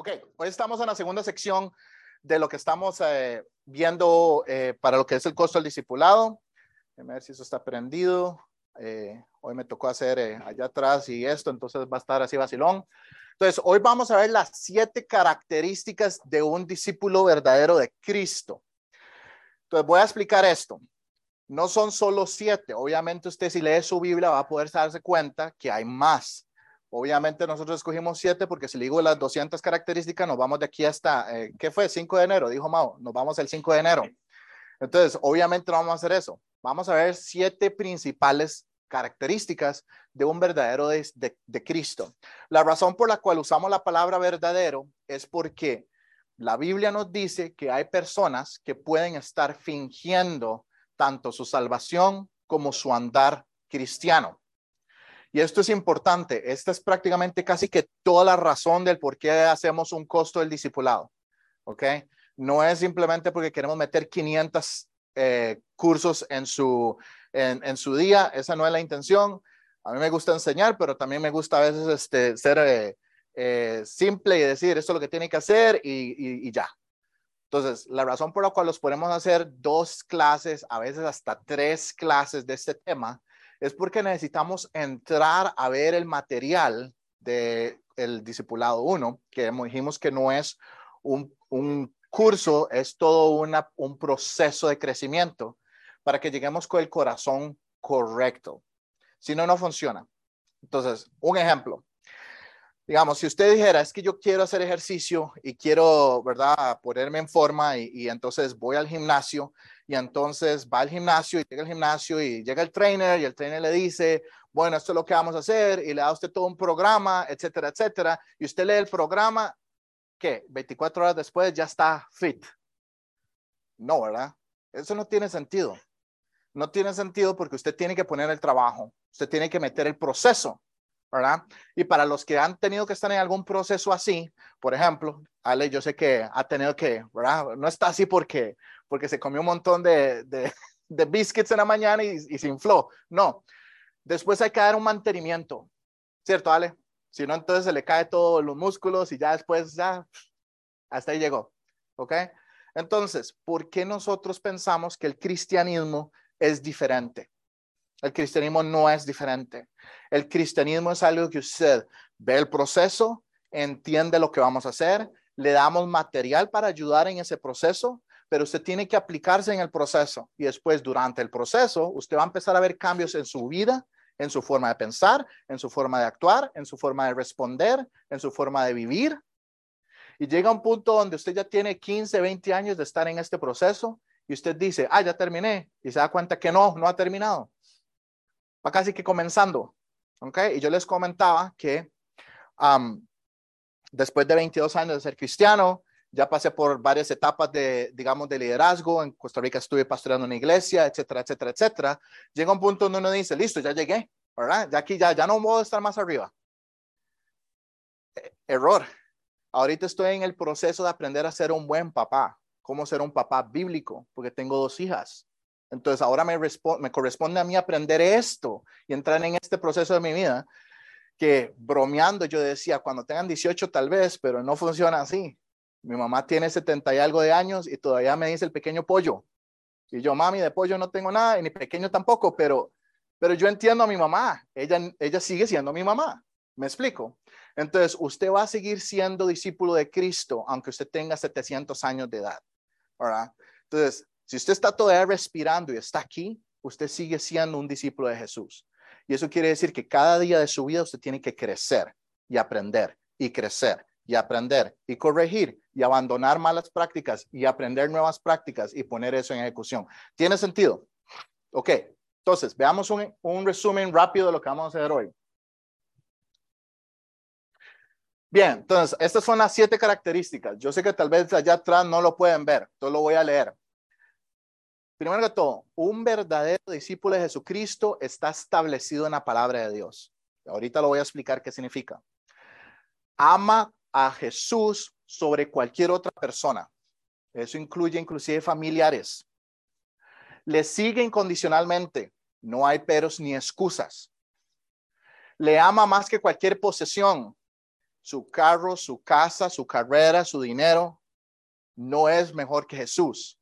Ok, hoy estamos en la segunda sección de lo que estamos eh, viendo eh, para lo que es el costo del discipulado. A ver si eso está prendido. Eh, hoy me tocó hacer allá atrás y esto, entonces va a estar así vacilón. Entonces, hoy vamos a ver las siete características de un discípulo verdadero de Cristo. Entonces, voy a explicar esto. No son solo siete. Obviamente, usted si lee su Biblia va a poder darse cuenta que hay más. Obviamente nosotros escogimos siete porque si le digo las 200 características, nos vamos de aquí hasta, eh, ¿qué fue? 5 de enero, dijo Mao, nos vamos el 5 de enero. Entonces, obviamente vamos a hacer eso. Vamos a ver siete principales características de un verdadero de, de, Cristo. La razón por la cual usamos la palabra verdadero es porque la Biblia nos dice que hay personas que pueden estar fingiendo tanto su salvación como su andar cristiano. Y esto es importante. Esta es prácticamente casi que toda la razón del por qué hacemos un costo del discipulado. ¿Ok? No es simplemente porque queremos meter 500 eh, cursos en su, en, su día. Esa no es la intención. A mí me gusta enseñar, pero también me gusta a veces este, ser eh, eh, simple y decir esto es lo que tiene que hacer y, y ya. Entonces, la razón por la cual los podemos hacer dos clases, a veces hasta tres clases de este tema, es porque necesitamos entrar a ver el material del el discipulado 1, que dijimos que no es un, curso, es todo un proceso de crecimiento para que lleguemos con el corazón correcto. Si no, no funciona. Entonces, un ejemplo. Digamos, si usted dijera, es que yo quiero hacer ejercicio y quiero, ¿verdad?, ponerme en forma y, entonces voy al gimnasio y entonces va al gimnasio y llega al gimnasio y llega el trainer y el trainer le dice, bueno, esto es lo que vamos a hacer y le da a usted todo un programa, etcétera, etcétera. Y usted lee el programa, ¿qué? 24 horas después ya está fit. No, ¿verdad? Eso no tiene sentido. No tiene sentido porque usted tiene que poner el trabajo, usted tiene que meter el proceso, ¿verdad? Y para los que han tenido que estar en algún proceso así, por ejemplo, Ale, yo sé que ha tenido que, ¿verdad? No está así porque porque se comió un montón de, de, de biscuits en la mañana y, se infló. No, después hay que dar un mantenimiento, ¿cierto, Ale? Si no, entonces se le cae todos los músculos y ya después, ya, hasta ahí llegó, ¿ok? Entonces, ¿por qué nosotros pensamos que el cristianismo es diferente? El cristianismo no es diferente. El cristianismo es algo que usted ve el proceso, entiende lo que vamos a hacer, le damos material para ayudar en ese proceso pero usted tiene que aplicarse en el proceso y después durante el proceso usted va a empezar a ver cambios en su vida, en su forma de pensar, en su forma de actuar, en su forma de responder, en su forma de vivir. Y llega un punto donde usted ya tiene 15, 20 años de estar en este proceso y usted dice, ah, ya terminé. Y se da cuenta que no, no ha terminado. Va casi que comenzando. ¿Ok? Y yo les comentaba que después de 22 años de ser cristiano, ya pasé por varias etapas de, digamos, de liderazgo. En Costa Rica estuve pastoreando una iglesia, etcétera, etcétera, etcétera. Llega un punto donde uno dice, listo, ya llegué, ¿verdad? Ya aquí ya, ya no puedo estar más arriba. E, error. Ahorita estoy en el proceso de aprender a ser un buen papá, cómo ser un papá bíblico, porque tengo dos hijas. Entonces ahora me, corresponde a mí aprender esto y entrar en este proceso de mi vida que bromeando yo decía, cuando tengan 18 tal vez, pero no funciona así. Mi mamá tiene 70 y algo de años y todavía me dice el pequeño pollo. Y yo, mami, de pollo no tengo nada, y ni pequeño tampoco, pero, pero yo entiendo a mi mamá. Ella, ella sigue siendo mi mamá. ¿Me explico? Entonces, usted va a seguir siendo discípulo de Cristo, aunque usted tenga 700 años de edad. ¿verdad? Entonces, si usted está todavía respirando y está aquí, usted sigue siendo un discípulo de Jesús. Y eso quiere decir que cada día de su vida usted tiene que crecer y aprender y crecer y aprender y corregir y abandonar malas prácticas y aprender nuevas prácticas y poner eso en ejecución. ¿Tiene sentido? Ok, entonces veamos un, un resumen rápido de lo que vamos a hacer hoy. Bien, entonces, estas son las siete características. Yo sé que tal vez allá atrás no lo pueden ver, entonces lo voy a leer. Primero que todo, un verdadero discípulo de Jesucristo está establecido en la palabra de Dios. Ahorita lo voy a explicar qué significa. Ama a Jesús sobre cualquier otra persona. Eso incluye inclusive familiares. Le sigue incondicionalmente. No hay peros ni excusas. Le ama más que cualquier posesión. su carro, su casa, su carrera, su dinero, no es mejor que Jesús.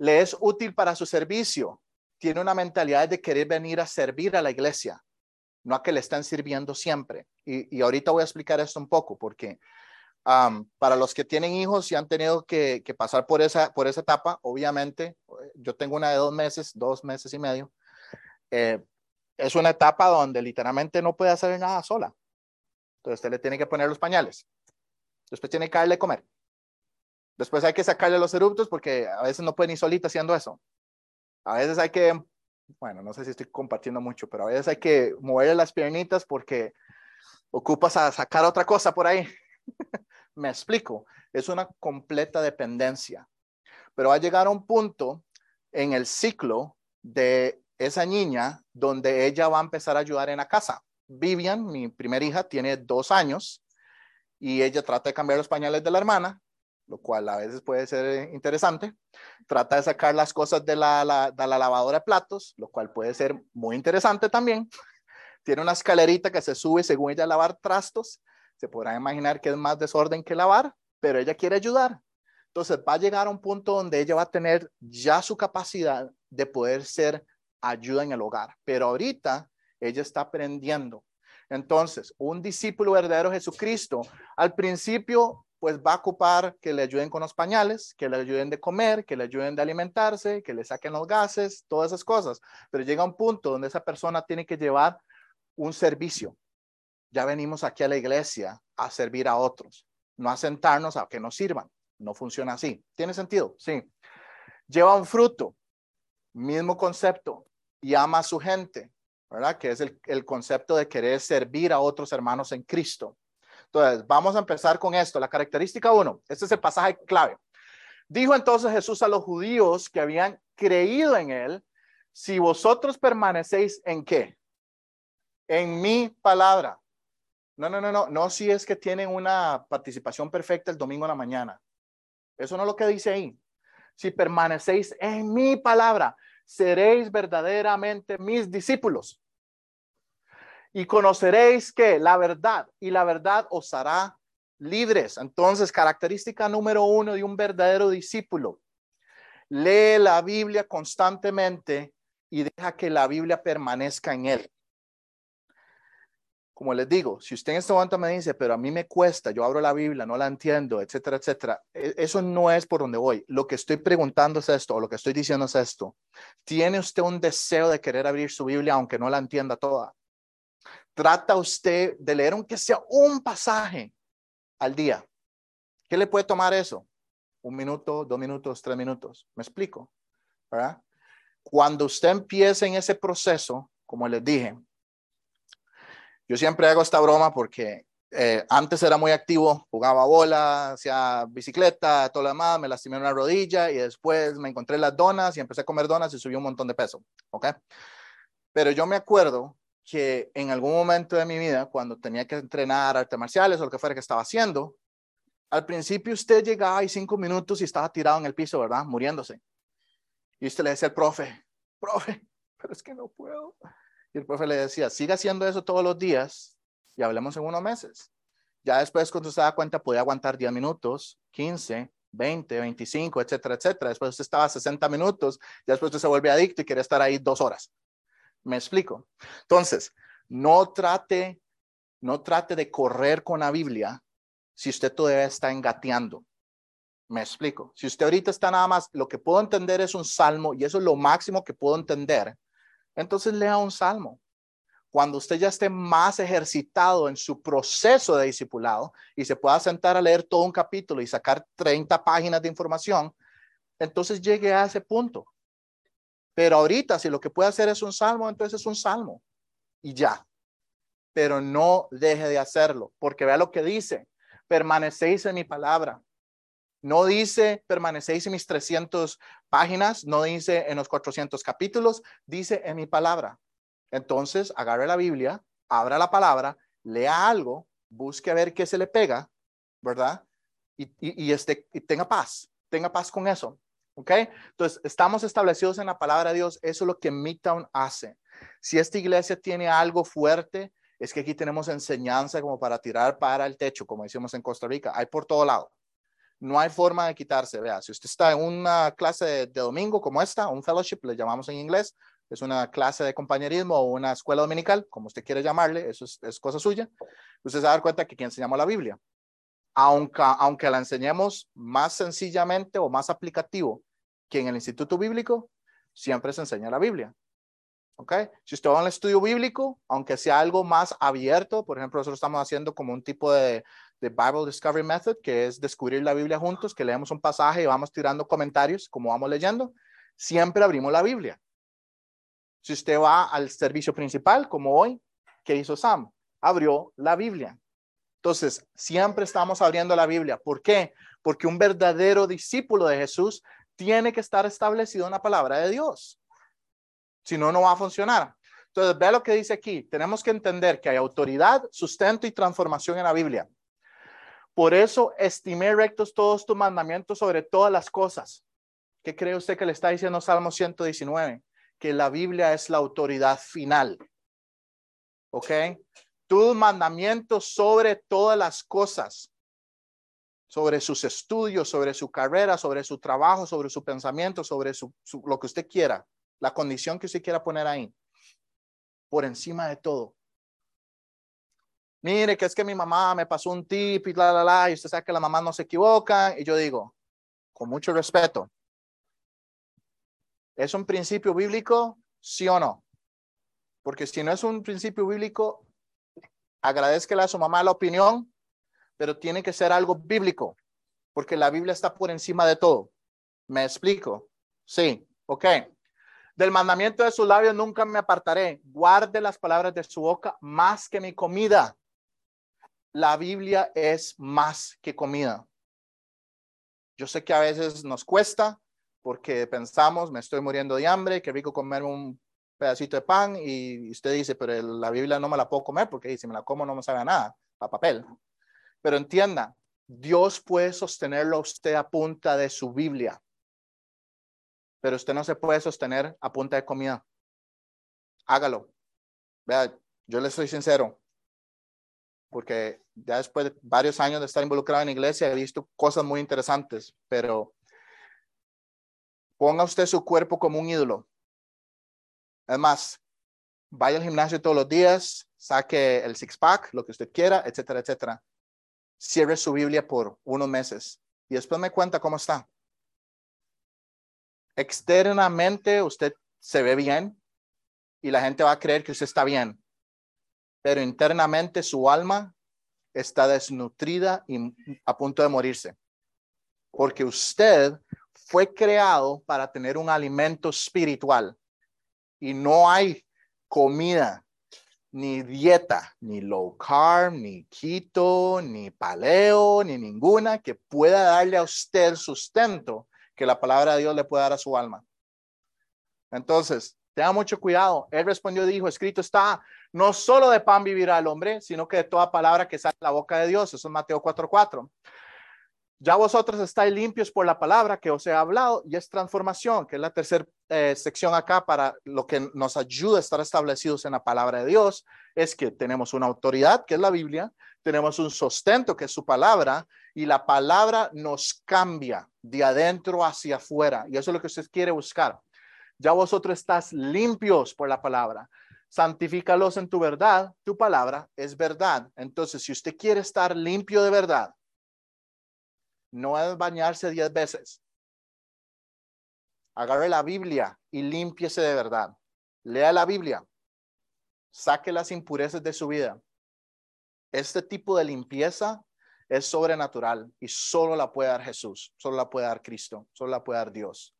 Le es útil para su servicio. Tiene una mentalidad de querer venir a servir a la iglesia, no a que le estén sirviendo siempre. Y, ahorita voy a explicar esto un poco, porque para los que tienen hijos y han tenido que, pasar por esa, por esa etapa, obviamente, yo tengo una de dos meses, dos meses y medio, eh, es una etapa donde literalmente no puede hacer nada sola. Entonces usted le tiene que poner los pañales. Después tiene que darle comer. Después hay que sacarle los eruptos porque a veces no puede ni solita haciendo eso. A veces hay que, bueno, no sé si estoy compartiendo mucho, pero a veces hay que moverle las piernitas porque ocupas a sacar otra cosa por ahí. Me explico, es una completa dependencia. Pero va a llegar a un punto en el ciclo de esa niña donde ella va a empezar a ayudar en la casa. Vivian, mi primera hija, tiene dos años y ella trata de cambiar los pañales de la hermana, lo cual a veces puede ser interesante. Trata de sacar las cosas de la, de la lavadora de platos, lo cual puede ser muy interesante también. Tiene una escalerita que se sube según ella a lavar trastos. Se podrá imaginar que es más desorden que lavar, pero ella quiere ayudar. Entonces va a llegar a un punto donde ella va a tener ya su capacidad de poder ser ayuda en el hogar, pero ahorita ella está aprendiendo. Entonces, un discípulo verdadero de Jesucristo, al principio, pues va a ocupar que le ayuden con los pañales, que le ayuden de comer, que le ayuden de alimentarse, que le saquen los gases, todas esas cosas. Pero llega un punto donde esa persona tiene que llevar un servicio. Ya venimos aquí a la iglesia a servir a otros, no a sentarnos a que nos sirvan. No funciona así. ¿Tiene sentido? Sí. Lleva un fruto. Mismo concepto y ama a su gente, ¿verdad? Que es el, concepto de querer servir a otros hermanos en Cristo. Entonces, vamos a empezar con esto. La característica uno, este es el pasaje clave. Dijo entonces Jesús a los judíos que habían creído en él, si vosotros permanecéis en qué? En mi palabra. No, no, no, no, no si es que tienen una participación perfecta el domingo en la mañana. Eso no es lo que dice ahí. Si permanecéis en mi palabra, seréis verdaderamente mis discípulos. Y conoceréis que la verdad y la verdad os hará libres. Entonces, característica número uno de un verdadero discípulo. Lee la Biblia constantemente y deja que la Biblia permanezca en él como les digo, si usted en este momento me dice, pero a mí me cuesta, yo abro la Biblia, no la entiendo, etcétera, etcétera, e, eso no es por donde voy. Lo que estoy preguntando es esto, o lo que estoy diciendo es esto. ¿Tiene usted un deseo de querer abrir su Biblia aunque no la entienda toda? Trata usted de leer aunque sea un pasaje al día. ¿Qué le puede tomar eso? Un minuto, dos minutos, tres minutos. ¿Me explico? ¿Verdad? Cuando usted empiece en ese proceso, como les dije, yo siempre hago esta broma porque eh, antes era muy activo, jugaba bola, hacía bicicleta, todo lo demás, me lastimé una rodilla y después me encontré las donas y empecé a comer donas y subí un montón de peso, ¿ok? Pero yo me acuerdo que en algún momento de mi vida, cuando tenía que entrenar artes marciales o lo que fuera que estaba haciendo, al principio usted llegaba y cinco minutos y estaba tirado en el piso, ¿verdad? Muriéndose. Y usted le decía al profe, profe, pero es que no puedo. Y el profe le decía, siga haciendo eso todos los días y hablemos en unos meses. Ya después, cuando se da cuenta, podía aguantar 10 minutos, 15, 20, 25, etcétera, etcétera. Después usted estaba 60 minutos, ya después usted se vuelve adicto y quiere estar ahí dos horas. ¿Me explico? Entonces, no trate, no trate de correr con la Biblia si usted todavía está engateando. Me explico. Si usted ahorita está nada más, lo que puedo entender es un salmo y eso es lo máximo que puedo entender entonces lea un salmo. Cuando usted ya esté más ejercitado en su proceso de discipulado y se pueda sentar a leer todo un capítulo y sacar 30 páginas de información, entonces llegue a ese punto. Pero ahorita, si lo que puede hacer es un salmo, entonces es un salmo y ya. Pero no deje de hacerlo, porque vea lo que dice: permanecéis en mi palabra. No dice permanecéis en mis 300 páginas, no dice en los 400 capítulos, dice en mi palabra. Entonces, agarre la Biblia, abra la palabra, lea algo, busque a ver qué se le pega, ¿verdad? Y, este, y tenga paz, tenga paz con eso. ¿Ok? Entonces, estamos establecidos en la palabra de Dios. Eso es lo que Midtown hace. Si esta iglesia tiene algo fuerte, es que aquí tenemos enseñanza como para tirar para el techo, como decimos en Costa Rica. Hay por todo lado. No hay forma de quitarse. Vea, si usted está en una clase de, domingo como esta, un fellowship, le llamamos en inglés, es una clase de compañerismo o una escuela dominical, como usted quiere llamarle, eso es, cosa suya. Usted se va a dar cuenta que aquí enseñamos la Biblia. Aunque, aunque la enseñemos más sencillamente o más aplicativo que en el Instituto Bíblico, siempre se enseña la Biblia. ¿Ok? Si usted va al estudio bíblico, aunque sea algo más abierto, por ejemplo, nosotros estamos haciendo como un tipo de, de Bible Discovery Method, que es descubrir la Biblia juntos, que leemos un pasaje y vamos tirando comentarios como vamos leyendo, siempre abrimos la Biblia. Si usted va al servicio principal, como hoy, ¿qué hizo Sam? Abrió la Biblia. Entonces, siempre estamos abriendo la Biblia. ¿Por qué? Porque un verdadero discípulo de Jesús tiene que estar establecido en la palabra de Dios. Si no, no va a funcionar. Entonces, ve lo que dice aquí. Tenemos que entender que hay autoridad, sustento y transformación en la Biblia. Por eso estimé rectos todos tus mandamientos sobre todas las cosas. ¿Qué cree usted que le está diciendo Salmo 119? Que la Biblia es la autoridad final. ¿Ok? Tus mandamientos sobre todas las cosas. Sobre sus estudios, sobre su carrera, sobre su trabajo, sobre su pensamiento, sobre su, lo que usted quiera la condición que usted quiera poner ahí, por encima de todo. Mire, que es que mi mamá me pasó un tip y la, la, la, y usted sabe que la mamá no se equivoca, y yo digo, con mucho respeto, ¿es un principio bíblico? ¿Sí o no? Porque si no es un principio bíblico, agradezca a su mamá la opinión, pero tiene que ser algo bíblico, porque la Biblia está por encima de todo. ¿Me explico? Sí, ok. Del mandamiento de sus labios nunca me apartaré. Guarde las palabras de su boca más que mi comida. La Biblia es más que comida. Yo sé que a veces nos cuesta porque pensamos, me estoy muriendo de hambre, qué rico comer un pedacito de pan y usted dice, pero la Biblia no me la puedo comer porque si me la como no me sabe nada, a papel. Pero entienda, Dios puede sostenerlo a usted a punta de su Biblia pero usted no se puede sostener a punta de comida. Hágalo. Vea, yo le soy sincero, porque ya después de varios años de estar involucrado en la iglesia he visto cosas muy interesantes, pero ponga usted su cuerpo como un ídolo. Además, vaya al gimnasio todos los días, saque el six pack, lo que usted quiera, etcétera, etcétera. Cierre su Biblia por unos meses y después me cuenta cómo está. Externamente usted se ve bien y la gente va a creer que usted está bien, pero internamente su alma está desnutrida y a punto de morirse, porque usted fue creado para tener un alimento espiritual y no hay comida, ni dieta, ni low carb, ni keto, ni paleo, ni ninguna que pueda darle a usted sustento que la palabra de Dios le puede dar a su alma. Entonces, tenga mucho cuidado. Él respondió y dijo, escrito está, no solo de pan vivirá el hombre, sino que de toda palabra que sale de la boca de Dios. Eso es Mateo 4:4. Ya vosotros estáis limpios por la palabra que os he hablado y es transformación, que es la tercera eh, sección acá para lo que nos ayuda a estar establecidos en la palabra de Dios, es que tenemos una autoridad, que es la Biblia, tenemos un sustento, que es su palabra, y la palabra nos cambia de adentro hacia afuera. Y eso es lo que usted quiere buscar. Ya vosotros estás limpios por la palabra. Santifícalos en tu verdad. Tu palabra es verdad. Entonces, si usted quiere estar limpio de verdad, no es bañarse diez veces. Agarre la Biblia y límpiese de verdad. Lea la Biblia. Saque las impurezas de su vida. Este tipo de limpieza es sobrenatural y solo la puede dar Jesús, solo la puede dar Cristo, solo la puede dar Dios.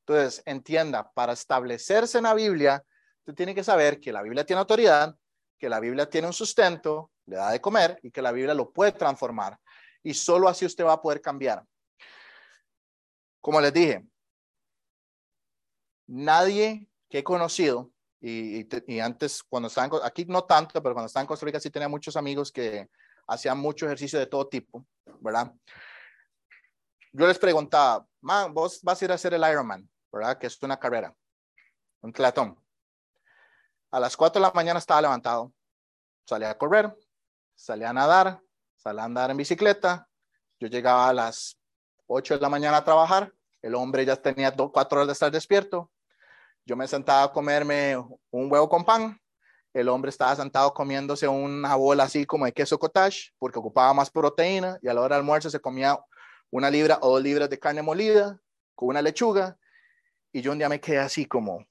Entonces, entienda, para establecerse en la Biblia, usted tiene que saber que la Biblia tiene autoridad, que la Biblia tiene un sustento, le da de comer y que la Biblia lo puede transformar. Y solo así usted va a poder cambiar. Como les dije, nadie que he conocido, y, antes cuando estaban, aquí no tanto, pero cuando estaba en Costa Rica sí tenía muchos amigos que hacían mucho ejercicio de todo tipo, ¿verdad? Yo les preguntaba, man, vos vas a ir a hacer el Ironman, ¿verdad? Que es una carrera, un tlatón. A las 4 de la mañana estaba levantado, salía a correr, salía a nadar, salía a andar en bicicleta. Yo llegaba a las 8 de la mañana a trabajar. El hombre ya tenía dos, cuatro horas de estar despierto. Yo me sentaba a comerme un huevo con pan. El hombre estaba sentado comiéndose una bola así como de queso cottage porque ocupaba más proteína y a la hora del almuerzo se comía una libra o dos libras de carne molida con una lechuga. Y yo un día me quedé así como,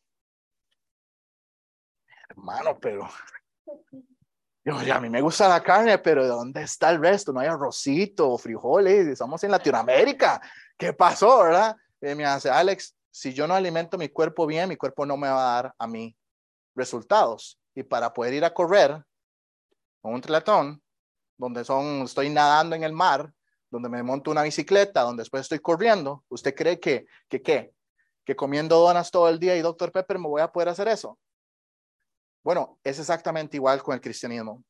hermano, pero yo, a mí me gusta la carne, pero ¿dónde está el resto? No hay arrocito, frijoles, estamos en Latinoamérica. ¿Qué pasó, verdad? Y me hace, Alex, si yo no alimento mi cuerpo bien, mi cuerpo no me va a dar a mí resultados. Y para poder ir a correr con un triatlón, donde son, estoy nadando en el mar, donde me monto una bicicleta, donde después estoy corriendo, ¿usted cree que, que qué? Que comiendo donas todo el día y Dr. Pepper me voy a poder hacer eso? Bueno, es exactamente igual con el cristianismo.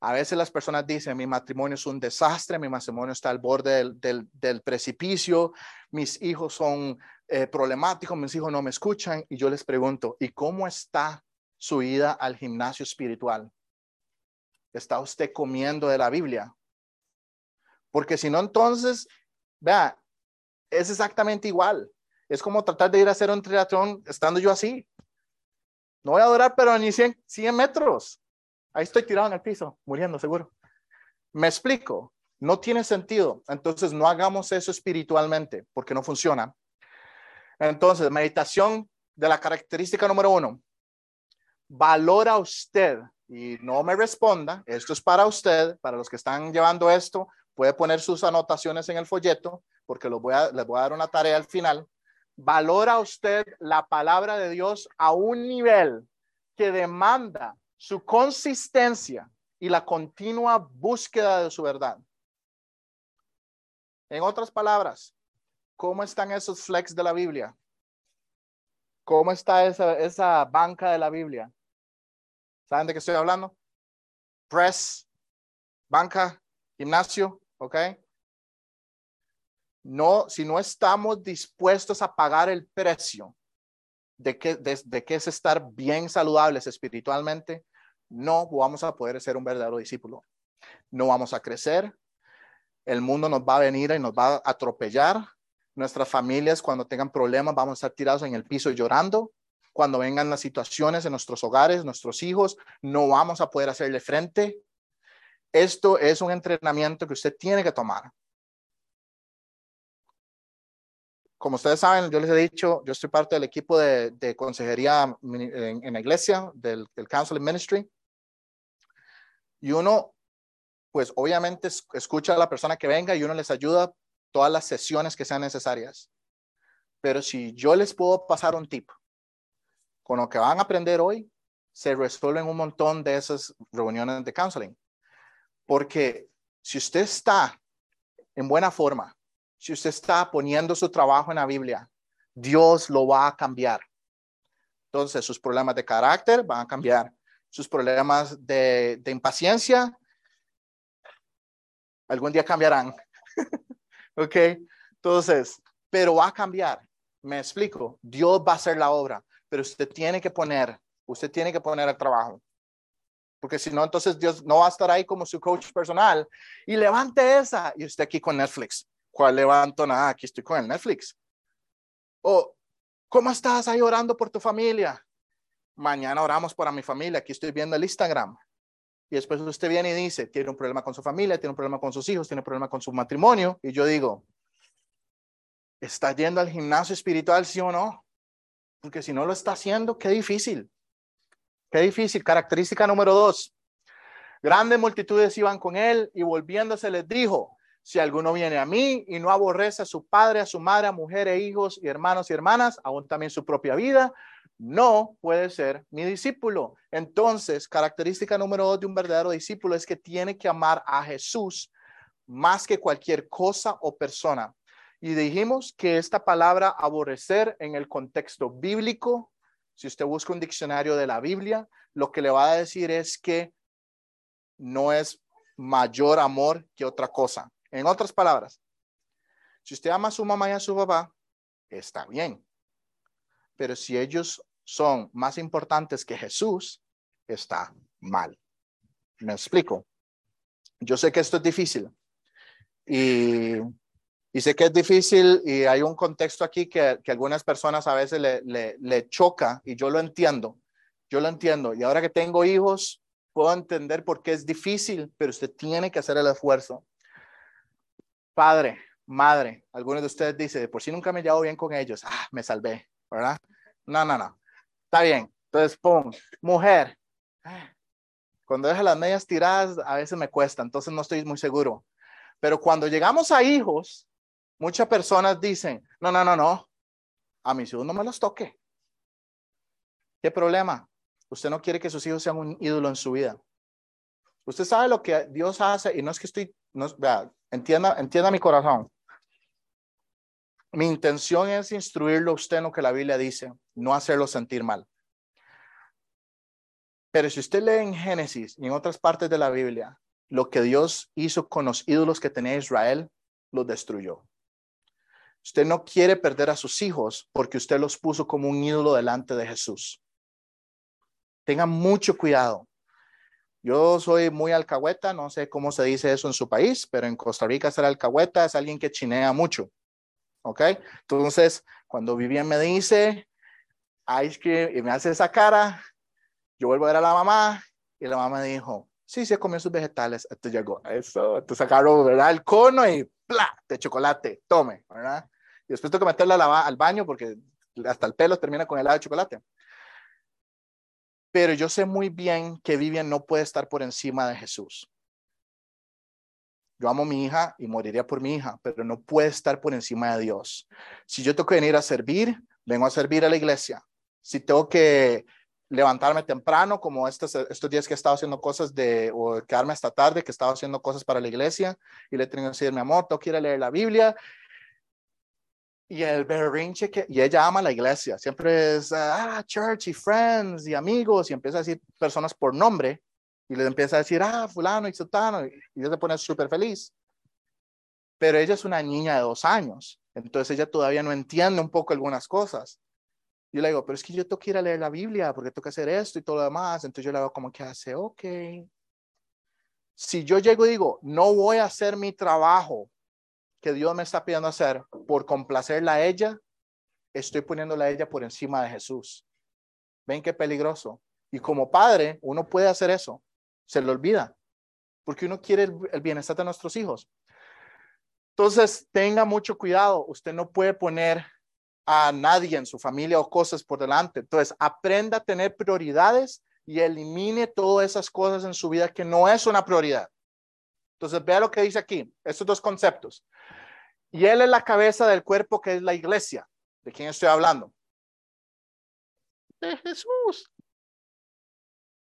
A veces las personas dicen, mi matrimonio es un desastre, mi matrimonio está al borde del, precipicio, mis hijos son eh, problemáticos, mis hijos no me escuchan. Y yo les pregunto, ¿y cómo está su ida al gimnasio espiritual? ¿Está usted comiendo de la Biblia? Porque si no, entonces, vea, es exactamente igual. Es como tratar de ir a hacer un triatlón estando yo así. No voy a durar, pero ni 100, 100 metros. Ahí estoy tirado en el piso, muriendo seguro. Me explico, no tiene sentido. Entonces no hagamos eso espiritualmente porque no funciona. Entonces, meditación de la característica número uno. Valora usted y no me responda. Esto es para usted, para los que están llevando esto. Puede poner sus anotaciones en el folleto porque los voy a, les voy a dar una tarea al final. ¿Valora usted la palabra de Dios a un nivel que demanda su consistencia y la continua búsqueda de su verdad? En otras palabras, ¿cómo están esos flex de la Biblia? ¿Cómo está esa, banca de la Biblia? ¿Saben de qué estoy hablando? Press, banca, gimnasio, ¿ok? No, si no estamos dispuestos a pagar el precio de que, de, que es estar bien saludables espiritualmente, no vamos a poder ser un verdadero discípulo. No vamos a crecer. El mundo nos va a venir y nos va a atropellar. Nuestras familias, cuando tengan problemas, vamos a estar tirados en el piso llorando. Cuando vengan las situaciones en nuestros hogares, nuestros hijos, no vamos a poder hacerle frente. Esto es un entrenamiento que usted tiene que tomar. Como ustedes saben, yo les he dicho, yo estoy parte del equipo de, consejería en, la iglesia, del, del Counseling Ministry. Y uno, pues obviamente escucha a la persona que venga y uno les ayuda todas las sesiones que sean necesarias. Pero si yo les puedo pasar un tip, con lo que van a aprender hoy, se resuelven un montón de esas reuniones de counseling. Porque si usted está en buena forma, si usted está poniendo su trabajo en la Biblia, Dios lo va a cambiar. Entonces, sus problemas de carácter van a cambiar. Sus problemas de, impaciencia, algún día cambiarán. ok, entonces, pero va a cambiar. Me explico. Dios va a hacer la obra, pero usted tiene que poner, usted tiene que poner el trabajo. Porque si no, entonces Dios no va a estar ahí como su coach personal. Y levante esa y usted aquí con Netflix. ¿Cuál levanto? Nada, aquí estoy con el Netflix. O, ¿cómo estás ahí orando por tu familia? Mañana oramos por mi familia, aquí estoy viendo el Instagram. Y después usted viene y dice, tiene un problema con su familia, tiene un problema con sus hijos, tiene un problema con su matrimonio. Y yo digo, ¿está yendo al gimnasio espiritual, sí o no? Porque si no lo está haciendo, qué difícil. Qué difícil. Característica número dos. Grandes multitudes iban con él y volviéndose les dijo, si alguno viene a mí y no aborrece a su padre, a su madre, a mujer e hijos y hermanos y hermanas, aún también su propia vida, no puede ser mi discípulo. Entonces, característica número dos de un verdadero discípulo es que tiene que amar a Jesús más que cualquier cosa o persona. Y dijimos que esta palabra aborrecer en el contexto bíblico, si usted busca un diccionario de la Biblia, lo que le va a decir es que no es mayor amor que otra cosa. En otras palabras, si usted ama a su mamá y a su papá, está bien. Pero si ellos son más importantes que Jesús, está mal. Me explico. Yo sé que esto es difícil y, sé que es difícil y hay un contexto aquí que, que algunas personas a veces le choca y yo lo entiendo. Yo lo entiendo. Y ahora que tengo hijos, puedo entender por qué es difícil, pero usted tiene que hacer el esfuerzo. Padre, madre, algunos de ustedes dicen, por si nunca me llevo bien con ellos, ah, me salvé, ¿verdad? No, no, no. Está bien. Entonces, pum, mujer. Cuando deja las medias tiradas, a veces me cuesta, entonces no estoy muy seguro. Pero cuando llegamos a hijos, muchas personas dicen, no, no, no, no, a mis hijos no me los toque. ¿Qué problema? Usted no quiere que sus hijos sean un ídolo en su vida. Usted sabe lo que Dios hace y no es que estoy, entienda, entienda mi corazón. Mi intención es instruirlo a usted en lo que la Biblia dice, no hacerlo sentir mal. Pero si usted lee en Génesis y en otras partes de la Biblia, lo que Dios hizo con los ídolos que tenía Israel, los destruyó. Usted no quiere perder a sus hijos porque usted los puso como un ídolo delante de Jesús. Tenga mucho cuidado. Yo soy muy alcahueta, no sé cómo se dice eso en su país, pero en Costa Rica ser alcahueta es alguien que chinea mucho. ¿Ok? Entonces, cuando Vivian me dice, ice y me hace esa cara, yo vuelvo a ver a la mamá y la mamá me dijo, sí, se comió sus vegetales. Entonces llegó, eso, entonces sacaron, ¿verdad? El cono y ¡plá! de chocolate, tome, ¿verdad? Y después tengo que meterla al baño porque hasta el pelo termina con helado de chocolate. Pero yo sé muy bien que Vivian no puede estar por encima de Jesús. Yo amo a mi hija y moriría por mi hija, pero no puede estar por encima de Dios. Si yo tengo que venir a servir, vengo a servir a la iglesia. Si tengo que levantarme temprano, como estos, estos días que he estado haciendo cosas de, o quedarme hasta tarde, que he estado haciendo cosas para la iglesia, y le tengo que decir, mi amor, tengo que leer la Biblia. Y el berrinche que, y ella ama la iglesia, siempre es, ah, church y friends y amigos, y empieza a decir personas por nombre, y le empieza a decir, ah, fulano y sotano, y ella se pone súper feliz. Pero ella es una niña de dos años, entonces ella todavía no entiende un poco algunas cosas. Yo le digo, pero es que yo tengo que ir a leer la Biblia porque tengo que hacer esto y todo lo demás. Entonces yo le hago como que hace, ok. Si yo llego y digo, no voy a hacer mi trabajo que Dios me está pidiendo hacer por complacerla a ella, estoy poniéndola a ella por encima de Jesús. ¿Ven qué peligroso? Y como padre, uno puede hacer eso se le olvida, porque uno quiere el, bienestar de nuestros hijos. Entonces, tenga mucho cuidado. Usted no puede poner a nadie en su familia o cosas por delante. Entonces, aprenda a tener prioridades y elimine todas esas cosas en su vida que no es una prioridad. Entonces, vea lo que dice aquí, estos dos conceptos. Y Él es la cabeza del cuerpo que es la iglesia. ¿De quién estoy hablando? De Jesús.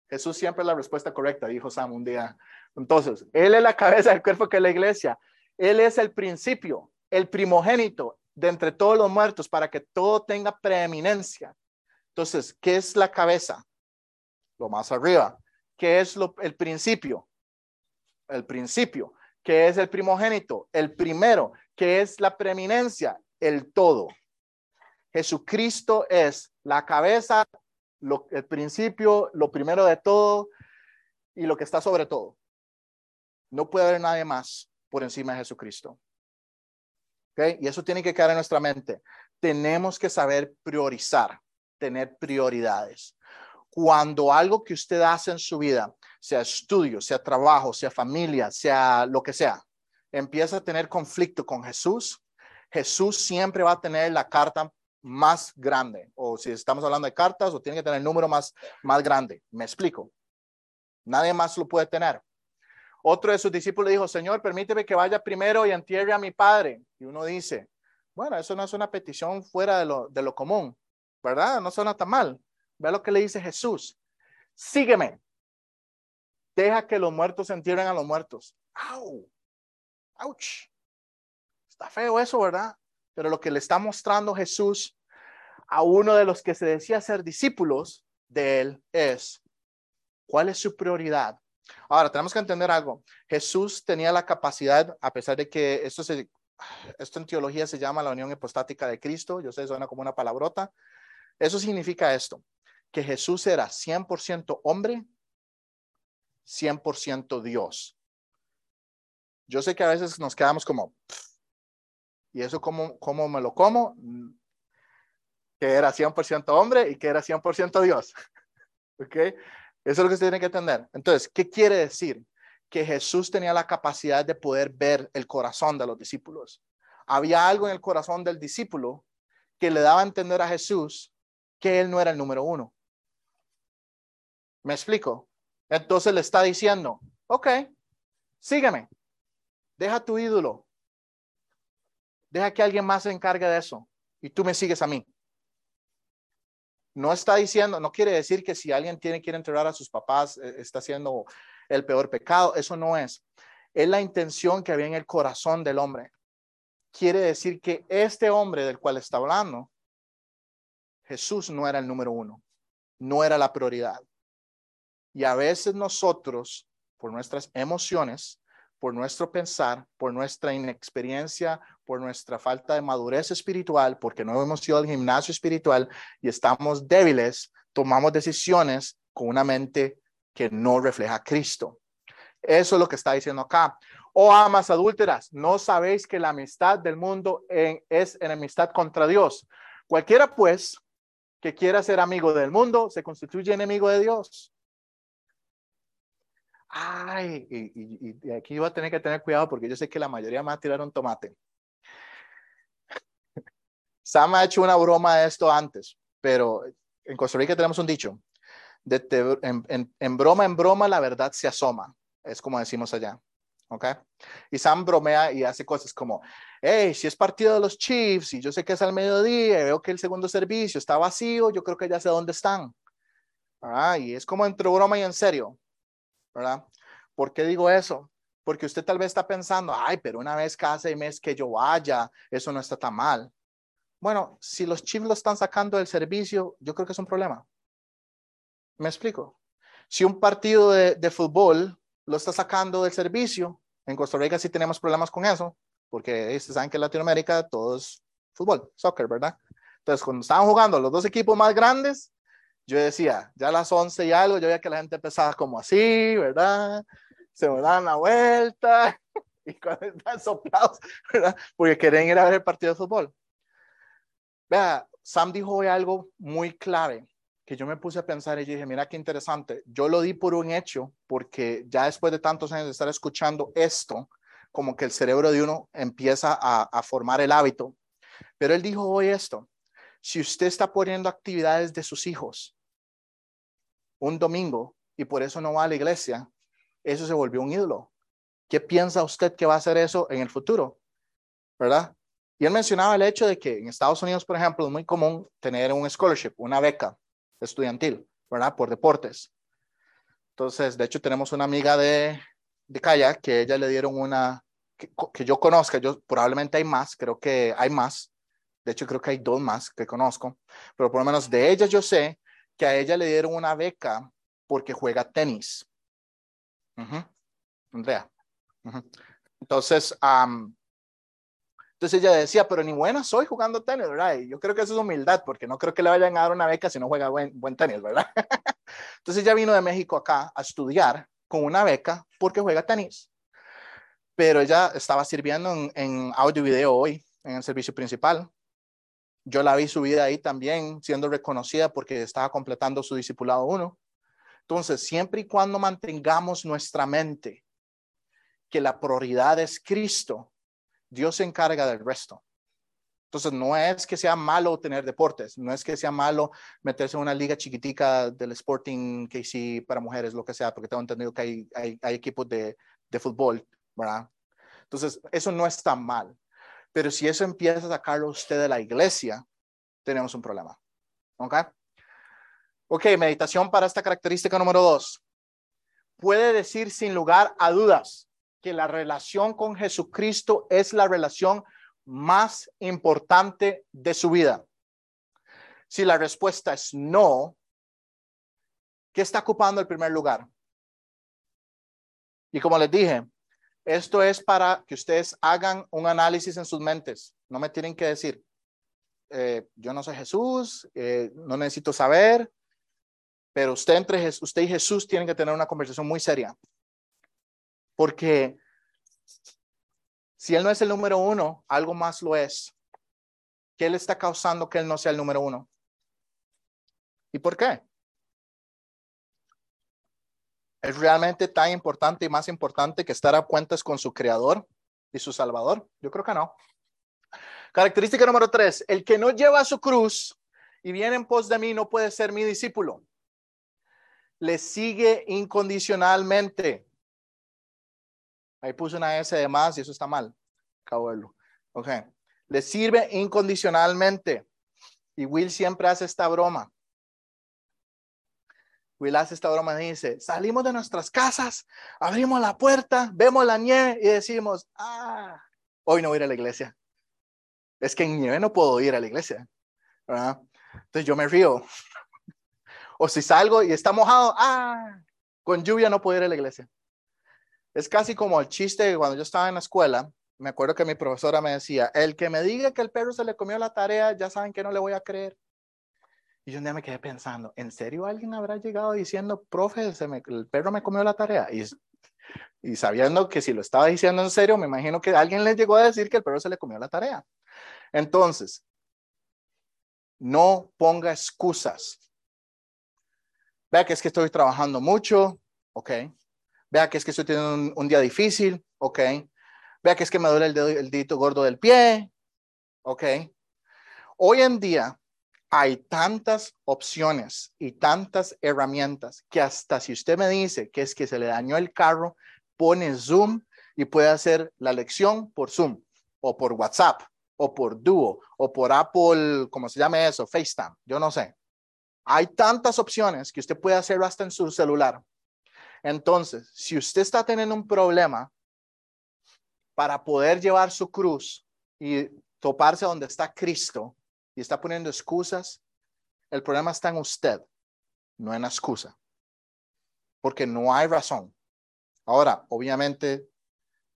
Jesús siempre es la respuesta correcta, dijo Sam un día. Entonces, Él es la cabeza del cuerpo que es la iglesia. Él es el principio, el primogénito de entre todos los muertos para que todo tenga preeminencia. Entonces, ¿qué es la cabeza? Lo más arriba. ¿Qué es lo, el principio? El principio. ¿Qué es el primogénito? El primero. ¿Qué es la preeminencia? El todo. Jesucristo es la cabeza el principio, lo primero de todo y lo que está sobre todo. No puede haber nadie más por encima de Jesucristo. ¿Okay? Y eso tiene que quedar en nuestra mente. Tenemos que saber priorizar, tener prioridades. Cuando algo que usted hace en su vida, sea estudio, sea trabajo, sea familia, sea lo que sea, empieza a tener conflicto con Jesús, Jesús siempre va a tener la carta más grande, o si estamos hablando de cartas, o tiene que tener el número más, más grande. Me explico. Nadie más lo puede tener. Otro de sus discípulos dijo, Señor, permíteme que vaya primero y entierre a mi padre. Y uno dice, bueno, eso no es una petición fuera de lo, de lo común, ¿verdad? No suena tan mal. Ve lo que le dice Jesús. Sígueme. Deja que los muertos entierren a los muertos. ¡Au! ¡Auch! Está feo eso, ¿verdad? Pero lo que le está mostrando Jesús a uno de los que se decía ser discípulos de él es, ¿cuál es su prioridad? Ahora, tenemos que entender algo. Jesús tenía la capacidad, a pesar de que esto, se, esto en teología se llama la unión hipostática de Cristo, yo sé, suena como una palabrota. Eso significa esto, que Jesús era 100% hombre, 100% Dios. Yo sé que a veces nos quedamos como, ¿y eso cómo, cómo me lo como? Que era 100% hombre y que era 100% Dios. ¿Ok? Eso es lo que se tiene que entender. Entonces, ¿qué quiere decir? Que Jesús tenía la capacidad de poder ver el corazón de los discípulos. Había algo en el corazón del discípulo que le daba a entender a Jesús que él no era el número uno. ¿Me explico? Entonces le está diciendo, ok, sígueme, deja tu ídolo, deja que alguien más se encargue de eso y tú me sigues a mí. No está diciendo, no quiere decir que si alguien tiene quiere entregar a sus papás eh, está haciendo el peor pecado, eso no es. Es la intención que había en el corazón del hombre. Quiere decir que este hombre del cual está hablando, Jesús no era el número uno, no era la prioridad. Y a veces nosotros, por nuestras emociones, por nuestro pensar, por nuestra inexperiencia, por nuestra falta de madurez espiritual, porque no hemos ido al gimnasio espiritual y estamos débiles, tomamos decisiones con una mente que no refleja a Cristo. Eso es lo que está diciendo acá. Oh amas adúlteras, no sabéis que la amistad del mundo es enemistad contra Dios. Cualquiera pues que quiera ser amigo del mundo se constituye enemigo de Dios. Ay, y, aquí iba a tener que tener cuidado porque yo sé que la mayoría me va a tirar un tomate. Sam ha hecho una broma de esto antes, pero en Costa Rica tenemos un dicho, de en, broma, en broma, la verdad se asoma, es como decimos allá. ¿ok? Y Sam bromea y hace cosas como, hey, si es partido de los Chiefs y yo sé que es al mediodía y veo que el segundo servicio está vacío, yo creo que ya sé dónde están. Ah, y es como entre broma y en serio. ¿Verdad? ¿Por qué digo eso? Porque usted tal vez está pensando, ay, pero una vez cada seis meses que yo vaya, eso no está tan mal. Bueno, si los chips lo están sacando del servicio, yo creo que es un problema. ¿Me explico? Si un partido de, fútbol lo está sacando del servicio, en Costa Rica sí tenemos problemas con eso, porque saben que en Latinoamérica todo es fútbol, soccer, ¿verdad? Entonces, cuando estaban jugando los dos equipos más grandes, yo decía, ya a las 11 y algo, yo veía que la gente empezaba como así, ¿verdad? Se me daban la vuelta y cuando están soplados, ¿verdad? Porque querían ir a ver el partido de fútbol. Vea, Sam dijo hoy algo muy clave que yo me puse a pensar y dije, mira qué interesante. Yo lo di por un hecho porque ya después de tantos años de estar escuchando esto, como que el cerebro de uno empieza a, a formar el hábito. Pero él dijo hoy esto, si usted está poniendo actividades de sus hijos un domingo y por eso no va a la iglesia, eso se volvió un ídolo. ¿Qué piensa usted que va a hacer eso en el futuro? ¿Verdad? Y él mencionaba el hecho de que en Estados Unidos, por ejemplo, es muy común tener un scholarship, una beca estudiantil, ¿verdad? Por deportes. Entonces, de hecho, tenemos una amiga de, de Calla que ella le dieron una, que, yo conozca, yo probablemente hay más, creo que hay más, de hecho, creo que hay dos más que conozco, pero por lo menos de ellas yo sé que a ella le dieron una beca porque juega tenis. Andrea. Entonces, entonces ella decía, pero ni buena soy jugando tenis, ¿verdad? Y yo creo que eso es humildad, porque no creo que le vayan a dar una beca si no juega buen, buen tenis, ¿verdad? entonces ella vino de México acá a estudiar con una beca porque juega tenis. Pero ella estaba sirviendo en, en audio y video hoy, en el servicio principal. Yo la vi subida ahí también, siendo reconocida porque estaba completando su discipulado uno. Entonces, siempre y cuando mantengamos nuestra mente que la prioridad es Cristo, Dios se encarga del resto. Entonces, no es que sea malo tener deportes, no es que sea malo meterse en una liga chiquitica del Sporting KC para mujeres, lo que sea, porque tengo entendido que hay, hay, hay equipos de, de fútbol, ¿verdad? Entonces, eso no está mal. Pero si eso empieza a sacarlo usted de la iglesia, tenemos un problema. ¿Ok? Ok, meditación para esta característica número dos. Puede decir sin lugar a dudas que la relación con Jesucristo es la relación más importante de su vida. Si la respuesta es no, ¿qué está ocupando el primer lugar? Y como les dije, esto es para que ustedes hagan un análisis en sus mentes. No me tienen que decir, eh, yo no soy Jesús, eh, no necesito saber. Pero usted entre usted y Jesús tienen que tener una conversación muy seria. Porque si Él no es el número uno, algo más lo es. ¿Qué le está causando que Él no sea el número uno? ¿Y por qué? ¿Es realmente tan importante y más importante que estar a cuentas con su creador y su salvador? Yo creo que no. Característica número tres, el que no lleva su cruz y viene en pos de mí no puede ser mi discípulo. Le sigue incondicionalmente. Ahí puse una S de más y eso está mal. Acabo. Ok. Le sirve incondicionalmente. Y Will siempre hace esta broma. Will hace esta broma y dice, salimos de nuestras casas, abrimos la puerta, vemos la nieve y decimos, ah, hoy no voy a ir a la iglesia. Es que en nieve no puedo ir a la iglesia. Entonces yo me río. O si salgo y está mojado, ah, con lluvia no puedo ir a la iglesia. Es casi como el chiste cuando yo estaba en la escuela, me acuerdo que mi profesora me decía, el que me diga que el perro se le comió la tarea, ya saben que no le voy a creer. Y yo un día me quedé pensando, ¿en serio alguien habrá llegado diciendo, profe, el perro me comió la tarea? Y, y sabiendo que si lo estaba diciendo en serio, me imagino que alguien le llegó a decir que el perro se le comió la tarea. Entonces, no ponga excusas. Vea que es que estoy trabajando mucho, ok. Vea que es que estoy teniendo un, día difícil, ok. Vea que es que me duele el, dedo, el dedito gordo del pie, ok. Hoy en día, hay tantas opciones y tantas herramientas que hasta si usted me dice que es que se le dañó el carro, pone Zoom y puede hacer la lección por Zoom o por WhatsApp o por Duo o por Apple, como se llame eso, FaceTime, yo no sé. Hay tantas opciones que usted puede hacer hasta en su celular. Entonces, si usted está teniendo un problema para poder llevar su cruz y toparse donde está Cristo, y está poniendo excusas, el problema está en usted, no en la excusa. Porque no hay razón. Ahora, obviamente,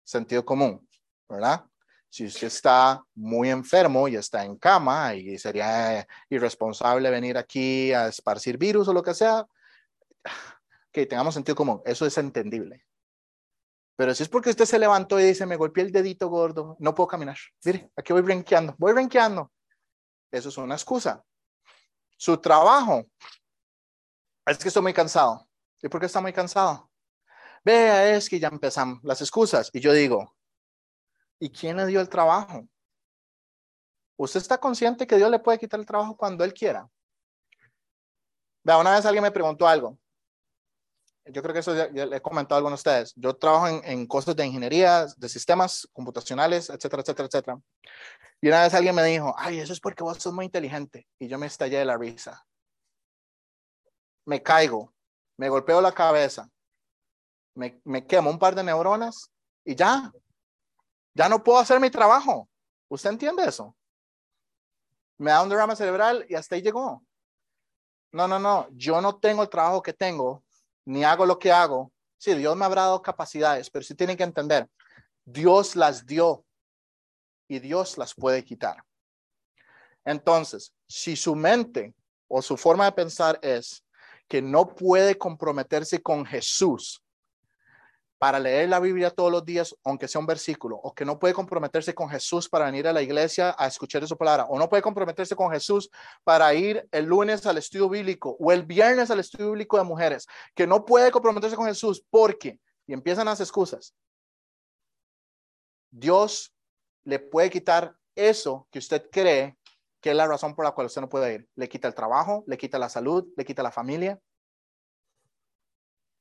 sentido común, ¿verdad? Si usted está muy enfermo y está en cama y sería irresponsable venir aquí a esparcir virus o lo que sea, que tengamos sentido común, eso es entendible. Pero si es porque usted se levantó y dice, me golpeé el dedito gordo, no puedo caminar. Mire, aquí voy brinqueando, voy brinqueando. Eso es una excusa. Su trabajo. Es que estoy muy cansado. ¿Y por qué está muy cansado? Vea, es que ya empezamos las excusas. Y yo digo, ¿y quién le dio el trabajo? ¿Usted está consciente que Dios le puede quitar el trabajo cuando Él quiera? Vea, una vez alguien me preguntó algo. Yo creo que eso ya, le he comentado a algunos de ustedes. Yo trabajo en, en cosas de ingeniería, de sistemas computacionales, etcétera, etcétera, etcétera. Y una vez alguien me dijo, ay, eso es porque vos sos muy inteligente. Y yo me estallé de la risa. Me caigo, me golpeo la cabeza, me, me quemo un par de neuronas y ya, ya no puedo hacer mi trabajo. ¿Usted entiende eso? Me da un derrame cerebral y hasta ahí llegó. No, no, no, yo no tengo el trabajo que tengo, ni hago lo que hago. Sí, Dios me habrá dado capacidades, pero sí tienen que entender, Dios las dio y Dios las puede quitar. Entonces, si su mente o su forma de pensar es que no puede comprometerse con Jesús para leer la Biblia todos los días, aunque sea un versículo, o que no puede comprometerse con Jesús para venir a la iglesia a escuchar su palabra, o no puede comprometerse con Jesús para ir el lunes al estudio bíblico o el viernes al estudio bíblico de mujeres, que no puede comprometerse con Jesús porque, y empiezan las excusas, Dios le puede quitar eso que usted cree que es la razón por la cual usted no puede ir. Le quita el trabajo, le quita la salud, le quita la familia.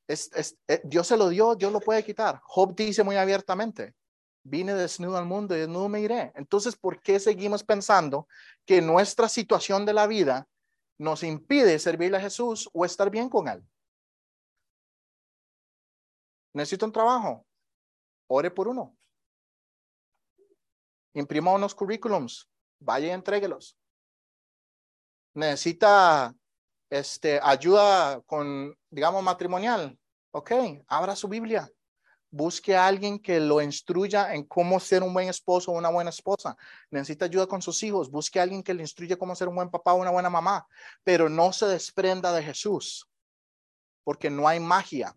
Es, eh, Dios se lo dio, Dios lo puede quitar. Job dice muy abiertamente, vine desnudo al mundo y desnudo me iré. Entonces, ¿por qué seguimos pensando que nuestra situación de la vida nos impide servirle a Jesús o estar bien con Él? Necesito un trabajo. Ore por uno imprima unos currículums, vaya y entréguelos. Necesita este, ayuda con, digamos, matrimonial. Ok, abra su Biblia. Busque a alguien que lo instruya en cómo ser un buen esposo o una buena esposa. Necesita ayuda con sus hijos. Busque a alguien que le instruya cómo ser un buen papá o una buena mamá. Pero no se desprenda de Jesús. porque no hay magia.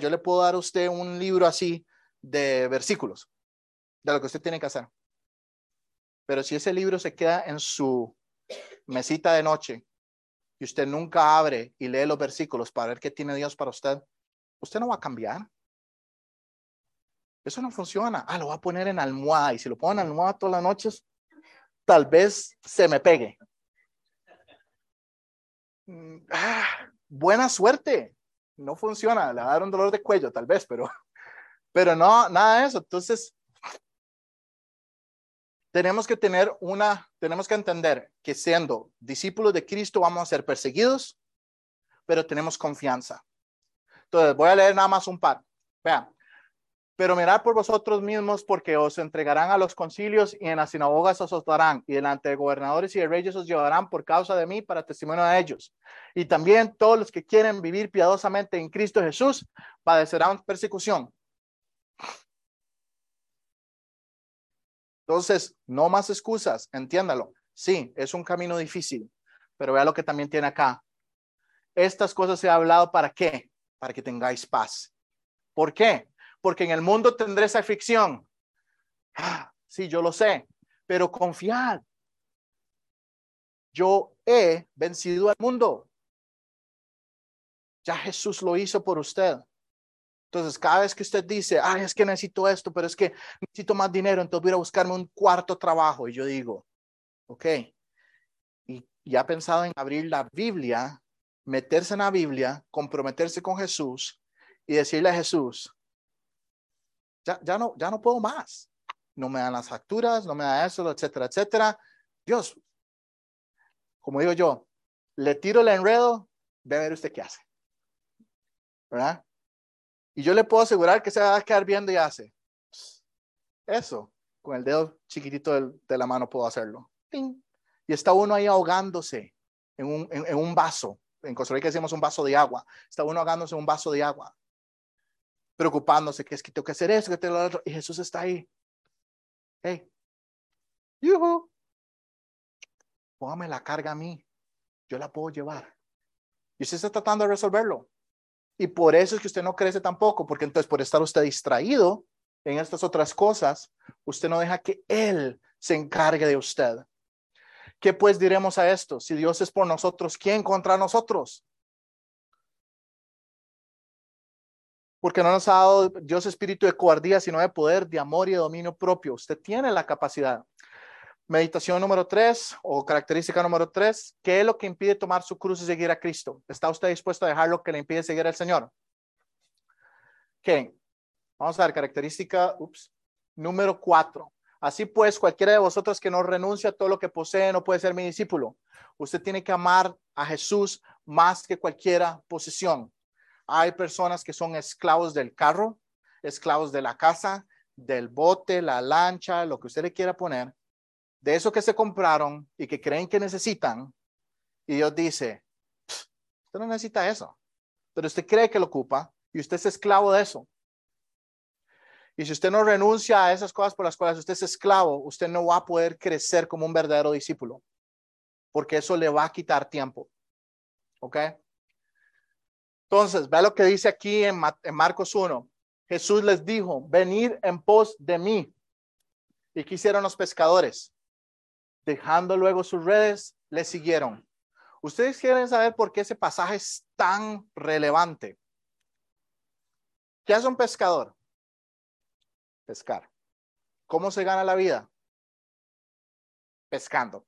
Yo le puedo dar a usted un libro así de versículos, de lo que usted tiene que hacer. Pero si ese libro se queda en su mesita de noche y usted nunca abre y lee los versículos para ver qué tiene Dios para usted, usted no va a cambiar. Eso no funciona. Ah, lo va a poner en almohada y si lo pongo en almohada todas las noches, tal vez se me pegue. Mm, ah, buena suerte. No funciona. Le va a dar un dolor de cuello, tal vez, pero, pero no, nada de eso. Entonces, tenemos que tener una, tenemos que entender que siendo discípulos de Cristo vamos a ser perseguidos, pero tenemos confianza. Entonces, voy a leer nada más un par. Vean, pero mirad por vosotros mismos, porque os entregarán a los concilios y en las sinagogas os darán, y delante de gobernadores y de reyes os llevarán por causa de mí para testimonio de ellos. Y también todos los que quieren vivir piadosamente en Cristo Jesús padecerán persecución. Entonces, no más excusas, entiéndalo. Sí, es un camino difícil, pero vea lo que también tiene acá. Estas cosas ha hablado para qué? Para que tengáis paz. ¿Por qué? porque en el mundo tendré esa aflicción. Ah, sí, yo lo sé, pero confiad. Yo he vencido al mundo. Ya Jesús lo hizo por usted. Entonces, cada vez que usted dice, ay, es que necesito esto, pero es que necesito más dinero, entonces voy a buscarme un cuarto trabajo. Y yo digo, ok, y ya ha pensado en abrir la Biblia, meterse en la Biblia, comprometerse con Jesús y decirle a Jesús, ya, no, ya no puedo más. No me dan las facturas, no me da eso, etcétera, etcétera. Dios, como digo yo, le tiro el enredo, ve a ver usted qué hace. ¿Verdad? Y yo le puedo asegurar que se va a quedar viendo y hace. Eso, con el dedo chiquitito de la mano puedo hacerlo. Y está uno ahí ahogándose en un, vaso. En Costa Rica decimos un vaso de agua. Está uno ahogándose en un vaso de agua preocupándose que es que tengo que hacer eso, que tengo lo otro. Y Jesús está ahí. Hey, yuhu, póngame la carga a mí. Yo la puedo llevar. Y usted está tratando de resolverlo. Y por eso es que usted no crece tampoco, porque entonces por estar usted distraído en estas otras cosas, usted no deja que Él se encargue de usted. ¿Qué pues diremos a esto? Si Dios es por nosotros, ¿quién contra nosotros? porque no nos ha dado Dios espíritu de cobardía, sino de poder, de amor y de dominio propio. Usted tiene la capacidad. Meditación número tres o característica número tres, ¿qué es lo que impide tomar su cruz y seguir a Cristo? ¿Está usted dispuesto a dejar lo que le impide seguir al Señor? ¿Qué? Vamos a ver, característica, ups, número cuatro. Así pues, cualquiera de vosotros que no renuncia a todo lo que posee no puede ser mi discípulo. Usted tiene que amar a Jesús más que cualquiera posesión. Hay personas que son esclavos del carro, esclavos de la casa, del bote, la lancha, lo que usted le quiera poner, de eso que se compraron y que creen que necesitan. Y Dios dice, usted no necesita eso, pero usted cree que lo ocupa y usted es esclavo de eso. Y si usted no renuncia a esas cosas por las cuales usted es esclavo, usted no va a poder crecer como un verdadero discípulo, porque eso le va a quitar tiempo. ¿Ok? Entonces, ve lo que dice aquí en, Marcos 1. Jesús les dijo, venid en pos de mí. ¿Y qué hicieron los pescadores? Dejando luego sus redes, le siguieron. Ustedes quieren saber por qué ese pasaje es tan relevante. ¿Qué hace un pescador? Pescar. ¿Cómo se gana la vida? Pescando.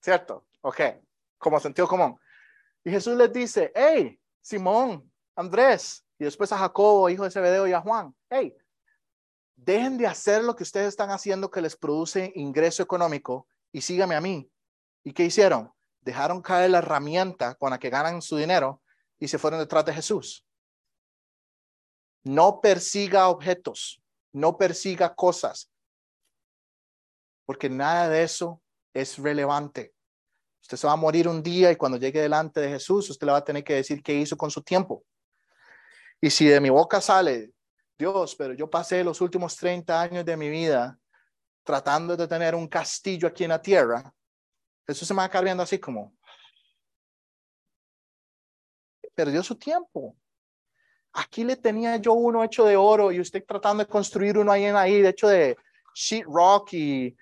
¿Cierto? Ok. Como sentido común. Y Jesús les dice, hey, Simón, Andrés, y después a Jacobo, hijo de Zebedeo, y a Juan. Hey, dejen de hacer lo que ustedes están haciendo que les produce ingreso económico y síganme a mí. ¿Y qué hicieron? Dejaron caer la herramienta con la que ganan su dinero y se fueron detrás de Jesús. No persiga objetos, no persiga cosas, porque nada de eso es relevante. Usted se va a morir un día y cuando llegue delante de Jesús, usted le va a tener que decir qué hizo con su tiempo. Y si de mi boca sale, Dios, pero yo pasé los últimos 30 años de mi vida tratando de tener un castillo aquí en la tierra, eso se me va viendo así como, perdió su tiempo. aquí le tenía yo uno hecho de oro y usted tratando de construir uno ahí en ahí, de hecho de sheet rock y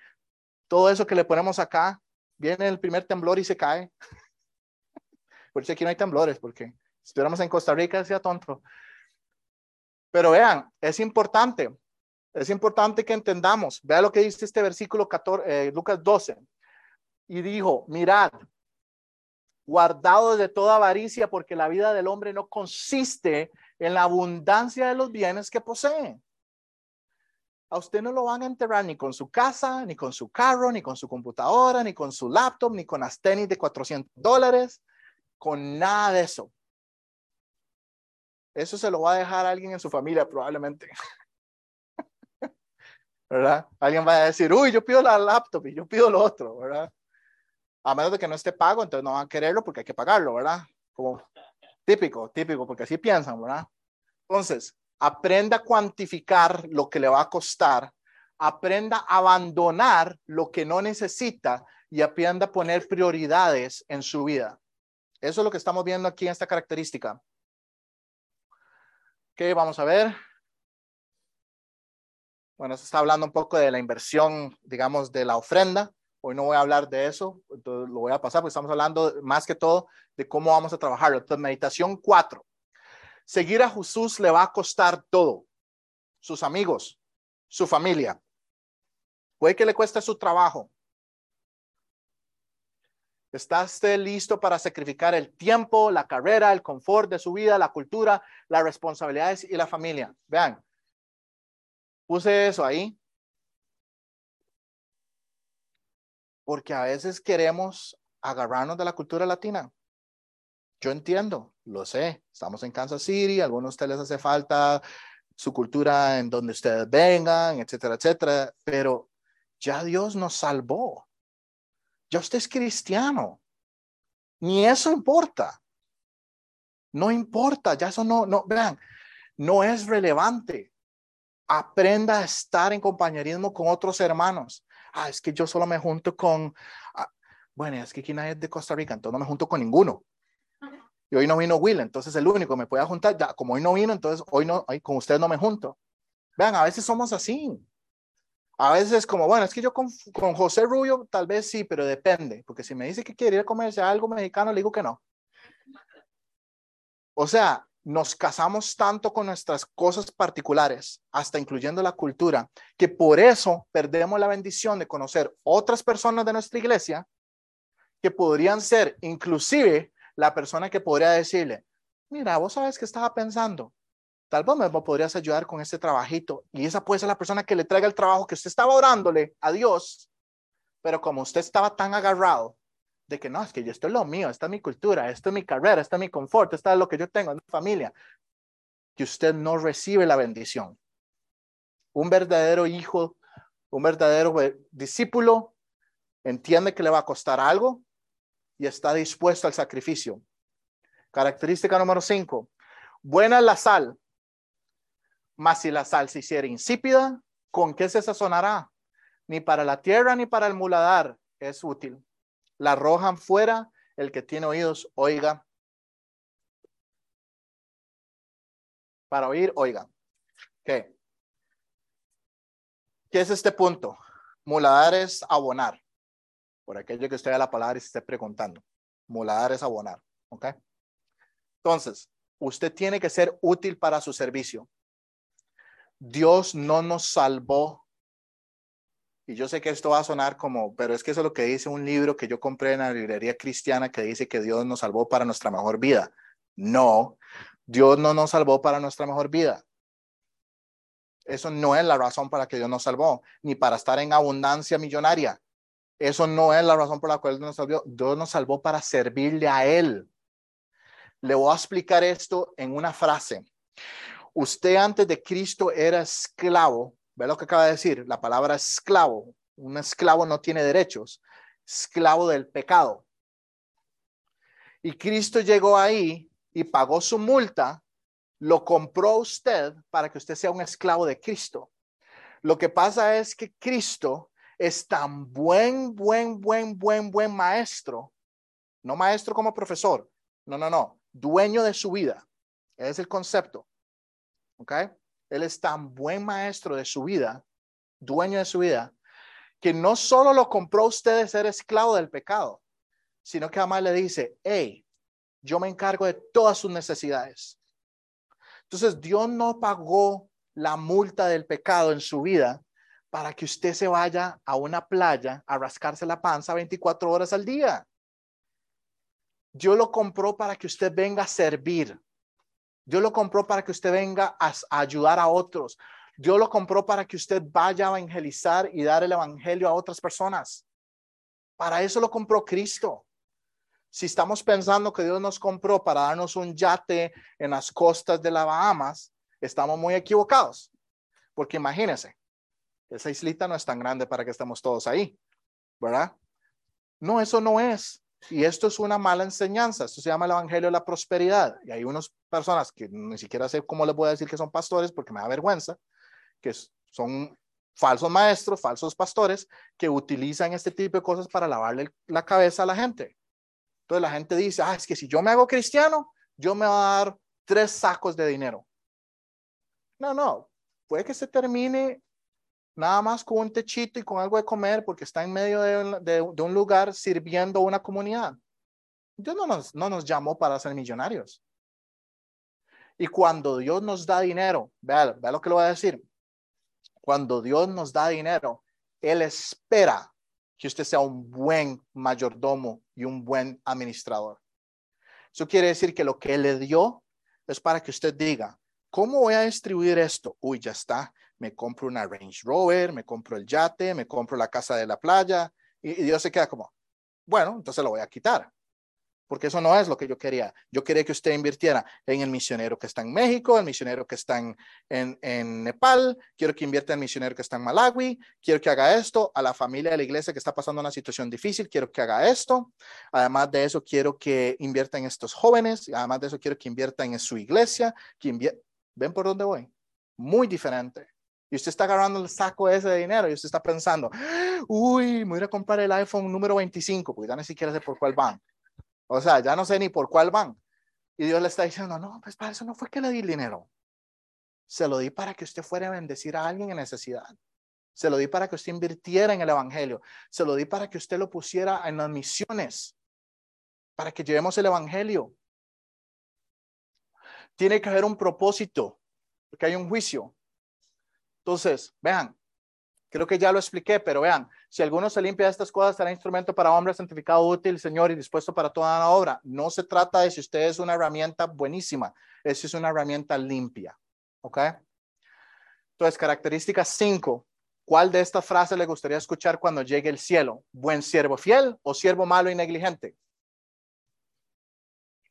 todo eso que le ponemos acá. Viene el primer temblor y se cae. Por eso aquí no hay temblores, porque si estuviéramos en Costa Rica, sea tonto. Pero vean, es importante, es importante que entendamos. Vea lo que dice este versículo 14, eh, Lucas 12. Y dijo, mirad, guardado de toda avaricia, porque la vida del hombre no consiste en la abundancia de los bienes que posee. A usted no lo van a enterrar ni con su casa, ni con su carro, ni con su computadora, ni con su laptop, ni con las tenis de 400 dólares, con nada de eso. Eso se lo va a dejar alguien en su familia probablemente. ¿Verdad? Alguien va a decir, uy, yo pido la laptop y yo pido lo otro, ¿verdad? A menos de que no esté pago, entonces no van a quererlo porque hay que pagarlo, ¿verdad? Como típico, típico, porque así piensan, ¿verdad? Entonces, aprenda a cuantificar lo que le va a costar, aprenda a abandonar lo que no necesita y aprenda a poner prioridades en su vida. Eso es lo que estamos viendo aquí en esta característica. Ok, vamos a ver. Bueno, se está hablando un poco de la inversión, digamos, de la ofrenda. Hoy no voy a hablar de eso, entonces lo voy a pasar porque estamos hablando más que todo de cómo vamos a trabajarlo. Entonces, meditación 4. Seguir a Jesús le va a costar todo. Sus amigos, su familia. Puede que le cueste su trabajo. ¿Está listo para sacrificar el tiempo, la carrera, el confort de su vida, la cultura, las responsabilidades y la familia? Vean, puse eso ahí. Porque a veces queremos agarrarnos de la cultura latina. Yo entiendo, lo sé. Estamos en Kansas City, a algunos de ustedes les hace falta su cultura en donde ustedes vengan, etcétera, etcétera. Pero ya Dios nos salvó. Ya usted es cristiano. Ni eso importa. No importa, ya eso no, no, vean, no es relevante. Aprenda a estar en compañerismo con otros hermanos. Ah, es que yo solo me junto con, ah, bueno, es que aquí nadie es de Costa Rica, entonces no me junto con ninguno. Y hoy no vino Will, entonces el único que me puede juntar, ya, como hoy no vino, entonces hoy no, hoy con usted no me junto. Vean, a veces somos así. A veces es como, bueno, es que yo con, con, José Rubio tal vez sí, pero depende, porque si me dice que quiere ir a comerse algo mexicano, le digo que no. O sea, nos casamos tanto con nuestras cosas particulares, hasta incluyendo la cultura, que por eso perdemos la bendición de conocer otras personas de nuestra iglesia que podrían ser inclusive la persona que podría decirle, mira, vos sabes que estaba pensando, tal vez me podrías ayudar con este trabajito. Y esa puede ser la persona que le traiga el trabajo que usted estaba orándole a Dios, pero como usted estaba tan agarrado de que no, es que yo esto es lo mío, esta es mi cultura, esto es mi carrera, esta es mi confort, esta es lo que yo tengo en mi familia, que usted no recibe la bendición. Un verdadero hijo, un verdadero discípulo entiende que le va a costar algo, y está dispuesto al sacrificio. Característica número cinco. Buena es la sal, mas si la sal se hiciera insípida, ¿con qué se sazonará? Ni para la tierra ni para el muladar es útil. La arrojan fuera, el que tiene oídos, oiga. Para oír, oiga. ¿Qué? ¿Qué es este punto? Muladar es abonar por aquello que usted vea la palabra y se esté preguntando. Moladar es abonar, ¿ok? Entonces, usted tiene que ser útil para su servicio. Dios no nos salvó. Y yo sé que esto va a sonar como, pero es que eso es lo que dice un libro que yo compré en la librería cristiana que dice que Dios nos salvó para nuestra mejor vida. No, Dios no nos salvó para nuestra mejor vida. Eso no es la razón para que Dios nos salvó, ni para estar en abundancia millonaria. Eso no es la razón por la cual Dios nos salvó. Dios nos salvó para servirle a Él. Le voy a explicar esto en una frase. Usted antes de Cristo era esclavo. ¿Ve lo que acaba de decir? La palabra esclavo. Un esclavo no tiene derechos. Esclavo del pecado. Y Cristo llegó ahí y pagó su multa. Lo compró usted para que usted sea un esclavo de Cristo. Lo que pasa es que Cristo es tan buen, buen, buen, buen, buen maestro, no maestro como profesor, no, no, no, dueño de su vida. Ese es el concepto. ¿ok? Él es tan buen maestro de su vida, dueño de su vida, que no solo lo compró usted de ser esclavo del pecado, sino que además le dice, hey, yo me encargo de todas sus necesidades. Entonces, Dios no pagó la multa del pecado en su vida para que usted se vaya a una playa a rascarse la panza 24 horas al día. Dios lo compró para que usted venga a servir. Dios lo compró para que usted venga a, ayudar a otros. Dios lo compró para que usted vaya a evangelizar y dar el evangelio a otras personas. Para eso lo compró Cristo. Si estamos pensando que Dios nos compró para darnos un yate en las costas de las Bahamas, estamos muy equivocados. Porque imagínense, esa islita no es tan grande para que estemos todos ahí, ¿verdad? No, eso no es. Y esto es una mala enseñanza. Esto se llama el Evangelio de la Prosperidad. Y hay unas personas que ni siquiera sé cómo les voy a decir que son pastores porque me da vergüenza, que son falsos maestros, falsos pastores, que utilizan este tipo de cosas para lavarle la cabeza a la gente. Entonces la gente dice, ah, es que si yo me hago cristiano, yo me voy a dar tres sacos de dinero. No, no, puede que se termine nada más con un techito y con algo de comer porque está en medio de, un lugar sirviendo a una comunidad. Dios no nos, no nos llamó para ser millonarios. Y cuando Dios nos da dinero, vea, lo que le voy a decir. Cuando Dios nos da dinero, Él espera que usted sea un buen mayordomo y un buen administrador. Eso quiere decir que lo que Él le dio es para que usted diga, ¿cómo voy a distribuir esto? Uy, ya está me compro una Range Rover, me compro el yate, me compro la casa de la playa y, Dios se queda como, bueno, entonces lo voy a quitar. Porque eso no es lo que yo quería. Yo quería que usted invirtiera en el misionero que está en México, el misionero que está en, en, Nepal, quiero que invierta en el misionero que está en Malawi, quiero que haga esto, a la familia de la iglesia que está pasando una situación difícil, quiero que haga esto. Además de eso, quiero que invierta en estos jóvenes, además de eso, quiero que invierta en su iglesia, que ¿Ven por dónde voy? Muy diferente. Y usted está agarrando el saco ese de dinero y usted está pensando, uy, me voy a comprar el iPhone número 25, porque ya ni siquiera sé por cuál van. O sea, ya no sé ni por cuál van. Y Dios le está diciendo, no, pues para eso no fue que le di el dinero. Se lo di para que usted fuera a bendecir a alguien en necesidad. Se lo di para que usted invirtiera en el Evangelio. Se lo di para que usted lo pusiera en las misiones. Para que llevemos el Evangelio. Tiene que haber un propósito, porque hay un juicio. Entonces, vean, creo que ya lo expliqué, pero vean, si alguno se limpia de estas cosas, será instrumento para hombre santificado, útil, Señor, y dispuesto para toda la obra. No se trata de si usted es una herramienta buenísima, es es una herramienta limpia. ¿Ok? Entonces, característica 5. ¿Cuál de estas frases le gustaría escuchar cuando llegue el cielo? ¿Buen siervo fiel o siervo malo y negligente?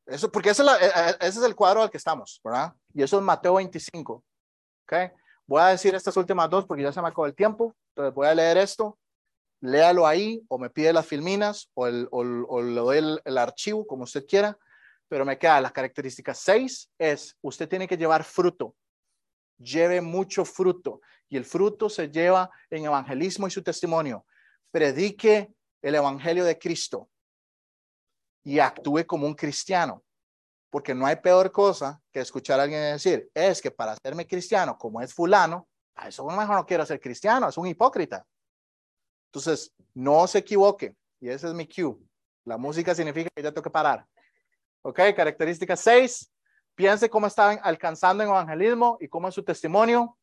Eso, porque ese es, e, e, ese es el cuadro al que estamos, ¿verdad? Y eso es Mateo 25. ¿Ok? Voy a decir estas últimas dos porque ya se me acabó el tiempo. Entonces voy a leer esto. Léalo ahí o me pide las filminas o, el, o, le doy el, el, archivo como usted quiera. Pero me queda la característica seis es usted tiene que llevar fruto. Lleve mucho fruto. Y el fruto se lleva en evangelismo y su testimonio. Predique el evangelio de Cristo y actúe como un cristiano. Porque no hay peor cosa que escuchar a alguien decir, es que para hacerme cristiano, como es fulano, a eso mejor no quiero ser cristiano, es un hipócrita. Entonces, no se equivoque. Y ese es mi cue. La música significa que ya tengo que parar. Ok, característica 6. Piense cómo está alcanzando en evangelismo y cómo es su testimonio.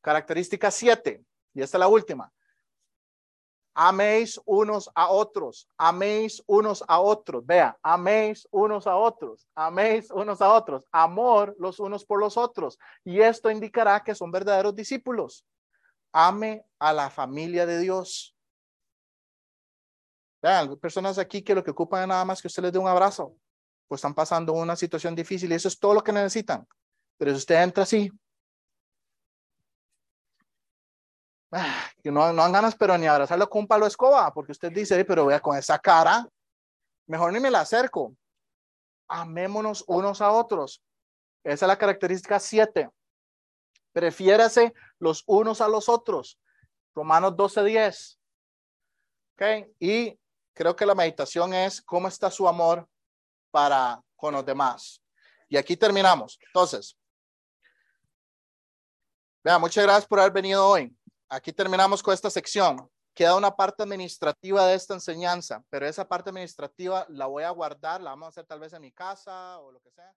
Característica 7. Y esta es la última. Améis unos a otros, améis unos a otros. Vea, améis unos a otros, améis unos a otros. Amor los unos por los otros. Y esto indicará que son verdaderos discípulos. Ame a la familia de Dios. Vean, personas aquí que lo que ocupan es nada más que usted les dé un abrazo, pues están pasando una situación difícil y eso es todo lo que necesitan. Pero si usted entra así, que no, no dan ganas, pero ni abrazarlo con un palo escoba, porque usted dice, pero vea, con esa cara, mejor ni me la acerco. Amémonos unos a otros. Esa es la característica 7. Prefiérase los unos a los otros. Romanos 12:10. Ok, y creo que la meditación es cómo está su amor para con los demás. Y aquí terminamos. Entonces, Vea, muchas gracias por haber venido hoy. Aquí terminamos con esta sección. Queda una parte administrativa de esta enseñanza, pero esa parte administrativa la voy a guardar, la vamos a hacer tal vez en mi casa o lo que sea.